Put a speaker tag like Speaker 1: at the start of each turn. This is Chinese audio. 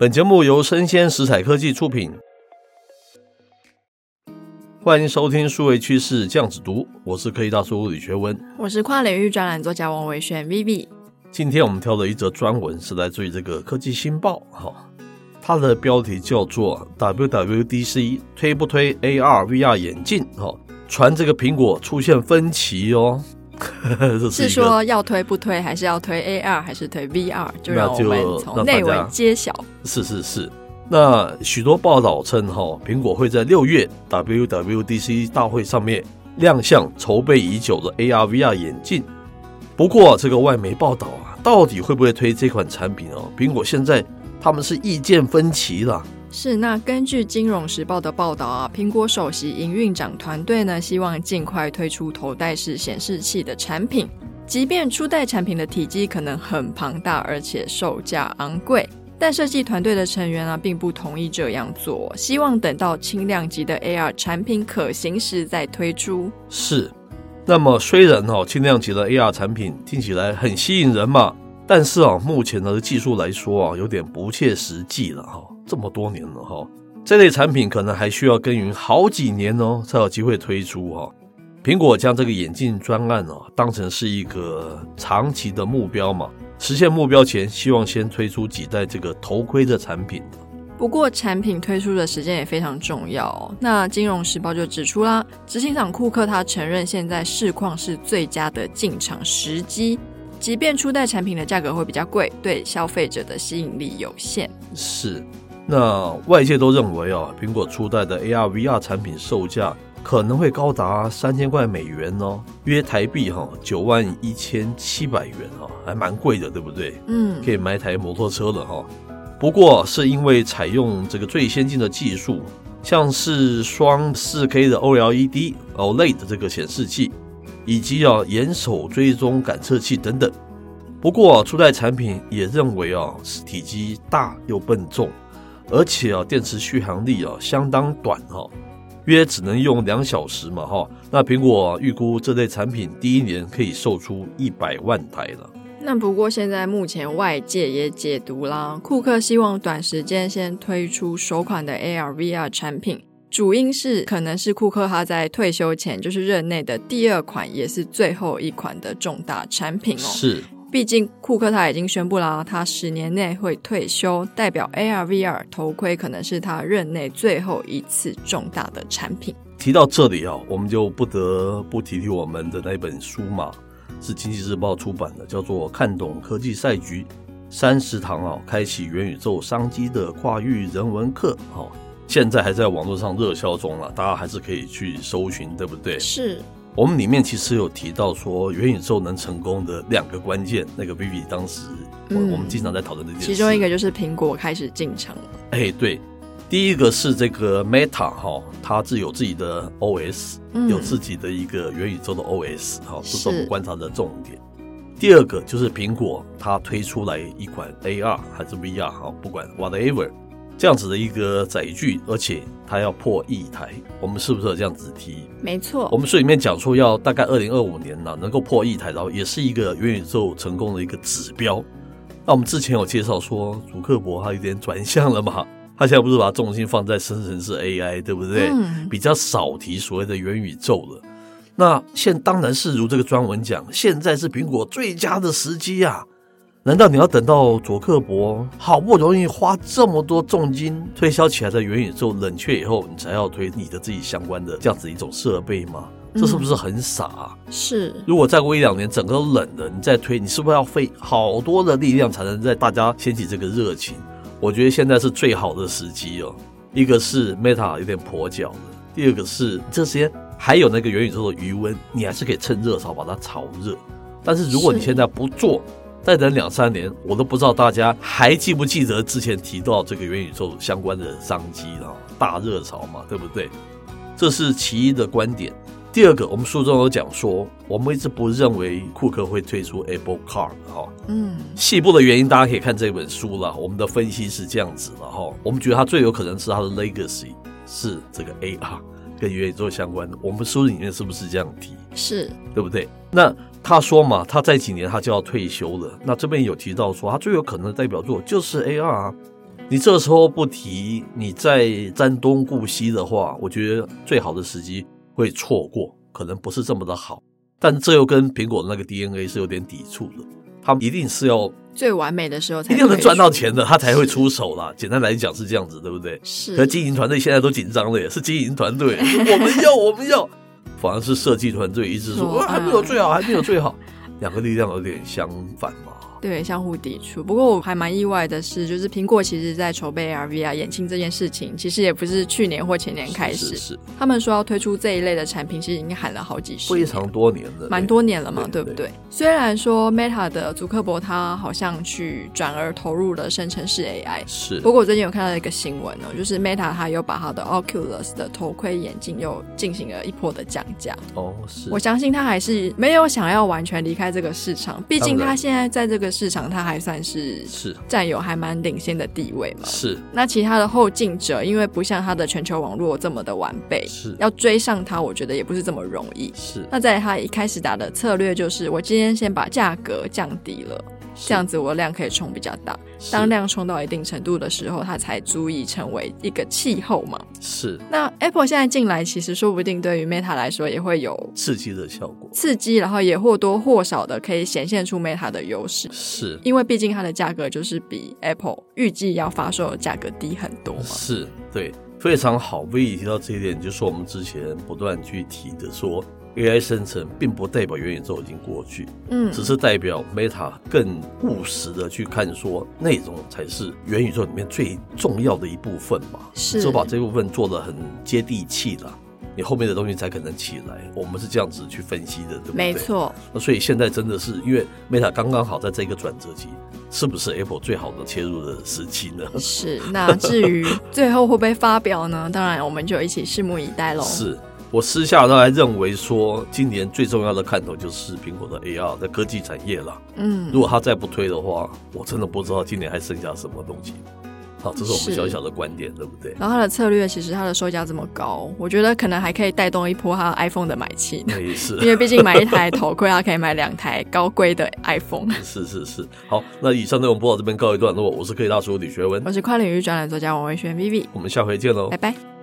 Speaker 1: 本节目由生鲜食材科技出品，欢迎收听数位趋势酱子读，我是科技大叔李学文，
Speaker 2: 我是跨领域专栏作家王维轩 Vivi。
Speaker 1: 今天我们挑的一则专文是来自于这个科技新报，哈，它的标题叫做 WWDC 推不推 AR VR 眼镜？哈，传这个苹果出现分歧哦。
Speaker 2: 是说要推不推，还是要推 AR，还是推 VR？就让我们从内文揭晓。
Speaker 1: 是是是，那许多报道称，哈，苹果会在六月 WWDC 大会上面亮相筹备已久的 AR VR 眼镜。不过，这个外媒报道啊，到底会不会推这款产品哦？苹果现在他们是意见分歧了。
Speaker 2: 是，那根据《金融时报》的报道啊，苹果首席营运长团队呢，希望尽快推出头戴式显示器的产品。即便初代产品的体积可能很庞大，而且售价昂贵，但设计团队的成员啊，并不同意这样做，希望等到轻量级的 AR 产品可行时再推出。
Speaker 1: 是，那么虽然、哦，轻量级的 AR 产品听起来很吸引人嘛，但是啊，目前的技术来说啊，有点不切实际了哈。这么多年了哈，这类产品可能还需要耕耘好几年哦，才有机会推出哈。苹果将这个眼镜专案哦，当成是一个长期的目标嘛，实现目标前，希望先推出几代这个头盔的产品。
Speaker 2: 不过，产品推出的时间也非常重要。那《金融时报》就指出啦，执行长库克他承认，现在市况是最佳的进场时机，即便初代产品的价格会比较贵，对消费者的吸引力有限。
Speaker 1: 是。那外界都认为啊，苹果初代的 AR VR 产品售价可能会高达三千块美元哦，约台币哈九万一千七百元哦，还蛮贵的，对不对？
Speaker 2: 嗯，
Speaker 1: 可以买台摩托车了哈。不过是因为采用这个最先进的技术，像是双四 K 的 OLED OLED 的这个显示器，以及啊眼手追踪感测器等等。不过初代产品也认为啊，是体积大又笨重。而且啊，电池续航力啊相当短哈，约只能用两小时嘛哈。那苹果预估这类产品第一年可以售出一百万台了。
Speaker 2: 那不过现在目前外界也解读啦，库克希望短时间先推出首款的 AR VR 产品，主因是可能是库克他在退休前就是任内的第二款也是最后一款的重大产品哦。
Speaker 1: 是。
Speaker 2: 毕竟，库克他已经宣布啦，他十年内会退休，代表 AR VR 头盔可能是他任内最后一次重大的产品。
Speaker 1: 提到这里啊，我们就不得不提提我们的那本书嘛，是经济日报出版的，叫做《看懂科技赛局：三十堂啊，开启元宇宙商机的跨域人文课》哦，现在还在网络上热销中了，大家还是可以去搜寻，对不对？
Speaker 2: 是。
Speaker 1: 我们里面其实有提到说，元宇宙能成功的两个关键，那个 Vivi 当时我我们经常在讨论的这件事，
Speaker 2: 其中一个就是苹果开始进场了。
Speaker 1: 哎，对，第一个是这个 Meta 哈，它自有自己的 OS，有自己的一个元宇宙的 OS 哈，这是我们观察的重点。第二个就是苹果它推出来一款 AR 还是 VR 哈，不管 whatever。这样子的一个载具，而且它要破亿台，我们是不是有这样子提？
Speaker 2: 没错，
Speaker 1: 我们书里面讲说要大概二零二五年呢，能够破亿台，然后也是一个元宇宙成功的一个指标。那我们之前有介绍说，祖克伯他有点转向了嘛，他现在不是把重心放在生成式 AI，对不对？嗯，比较少提所谓的元宇宙了。那现当然是如这个专文讲，现在是苹果最佳的时机啊。难道你要等到佐克伯好不容易花这么多重金推销起来的元宇宙冷却以后，你才要推你的自己相关的这样子一种设备吗？这是不是很傻啊？
Speaker 2: 嗯，是。如
Speaker 1: 果再过一两年整个都冷了，你再推，你是不是要费好多的力量才能在大家掀起这个热情？我觉得现在是最好的时机哦。一个是 Meta 有点跛脚了，第二个是这些还有那个元宇宙的余温，你还是可以趁热潮把它炒热。但是如果你现在不做，再等两三年，我都不知道大家还记不记得之前提到这个元宇宙相关的商机啊，大热潮嘛，对不对？这是其一的观点。第二个，我们书中有讲说，我们一直不认为库克会推出 Apple Car 哈，嗯，细部的原因大家可以看这本书了。我们的分析是这样子的哈，我们觉得它最有可能是它的 Legacy 是这个 AR 跟元宇宙相关的。我们书里面是不是这样提？
Speaker 2: 是，
Speaker 1: 对不对？那。他说嘛，他在几年他就要退休了。那这边有提到说，他最有可能的代表作就是 AR。啊你这时候不提，你在瞻东顾西的话，我觉得最好的时机会错过，可能不是这么的好。但这又跟苹果的那个 DNA 是有点抵触的，他们一定是要
Speaker 2: 最完美的时候才
Speaker 1: 一定能赚到钱的，他才会出手啦。简单来讲是这样子，对不对？
Speaker 2: 是。
Speaker 1: 可经营团队现在都紧张了，耶是经营团队，我们要，我们要，反而是设计团队一直说，说还没有最好，还没有最好，两个力量有点相反嘛。
Speaker 2: 对，相互抵触。不过我还蛮意外的是，就是苹果其实在筹备 AR VR 眼镜这件事情，其实也不是去年或前年开始。
Speaker 1: 是，是，是。
Speaker 2: 他们说要推出这一类的产品，其实已经喊了好几十年，
Speaker 1: 非常多年了，
Speaker 2: 蛮多年了嘛，对，对不对，对？虽然说 Meta 的祖克伯他好像去转而投入了生成式 AI，
Speaker 1: 是。
Speaker 2: 不过我最近有看到一个新闻哦，就是 Meta 他又把他的 Oculus 的头盔眼镜又进行了一波的降价。
Speaker 1: 哦，是。
Speaker 2: 我相信他还是没有想要完全离开这个市场，毕竟他现在在这个市场它还。算是是占有还蛮领先的地位嘛？
Speaker 1: 是。
Speaker 2: 那其他的后进者，因为不像它的全球网络这么的完备，
Speaker 1: 是
Speaker 2: 要追上它，我觉得也不是这么容易。
Speaker 1: 是。
Speaker 2: 那在它一开始打的策略就是，我今天先把价格降低了。这样子我量可以冲比较大，当量冲到一定程度的时候，它才足以成为一个气候嘛。
Speaker 1: 是。
Speaker 2: 那 Apple 现在进来，其实说不定对于 Meta 来说也会有
Speaker 1: 刺激的效果。
Speaker 2: 刺激，然后也或多或少的可以显现出 Meta 的优势。
Speaker 1: 是。
Speaker 2: 因为毕竟它的价格就是比 Apple 预计要发售的价格低很多嘛。
Speaker 1: 是，对，非常好。威毅提到这一点，就是我们之前不断去提的说。AI 生成并不代表元宇宙已经过去，嗯，只是代表 Meta 更务实的去看，说内容才是元宇宙里面最重要的一部分嘛，是，就把这部分做的很接地气了，你后面的东西才可能起来。我们是这样子去分析的，对不对？
Speaker 2: 没错。
Speaker 1: 那所以现在真的是因为 Meta 刚刚好在这个转折期，是不是 Apple 最好的切入的时期呢？
Speaker 2: 是。那至于最后会不会发表呢？当然，我们就一起拭目以待喽。
Speaker 1: 是。我私下都还认为说，今年最重要的看头就是苹果的 AR 在科技产业了。嗯，如果它再不推的话，我真的不知道今年还剩下什么东西。好，这是我们小小的观点，对不对？
Speaker 2: 然后它的策略其实它的售价这么高，我觉得可能还可以带动一波它 iPhone 的买气。
Speaker 1: 没事，
Speaker 2: 因为毕竟买一台头盔，它可以买两台高规的 iPhone。
Speaker 1: 是是是。好，那以上内容播到这边告一段落。我是科技大叔李学文，
Speaker 2: 我是跨领域专栏作家王维轩 Vivi，
Speaker 1: 我们下回见喽，
Speaker 2: 拜拜。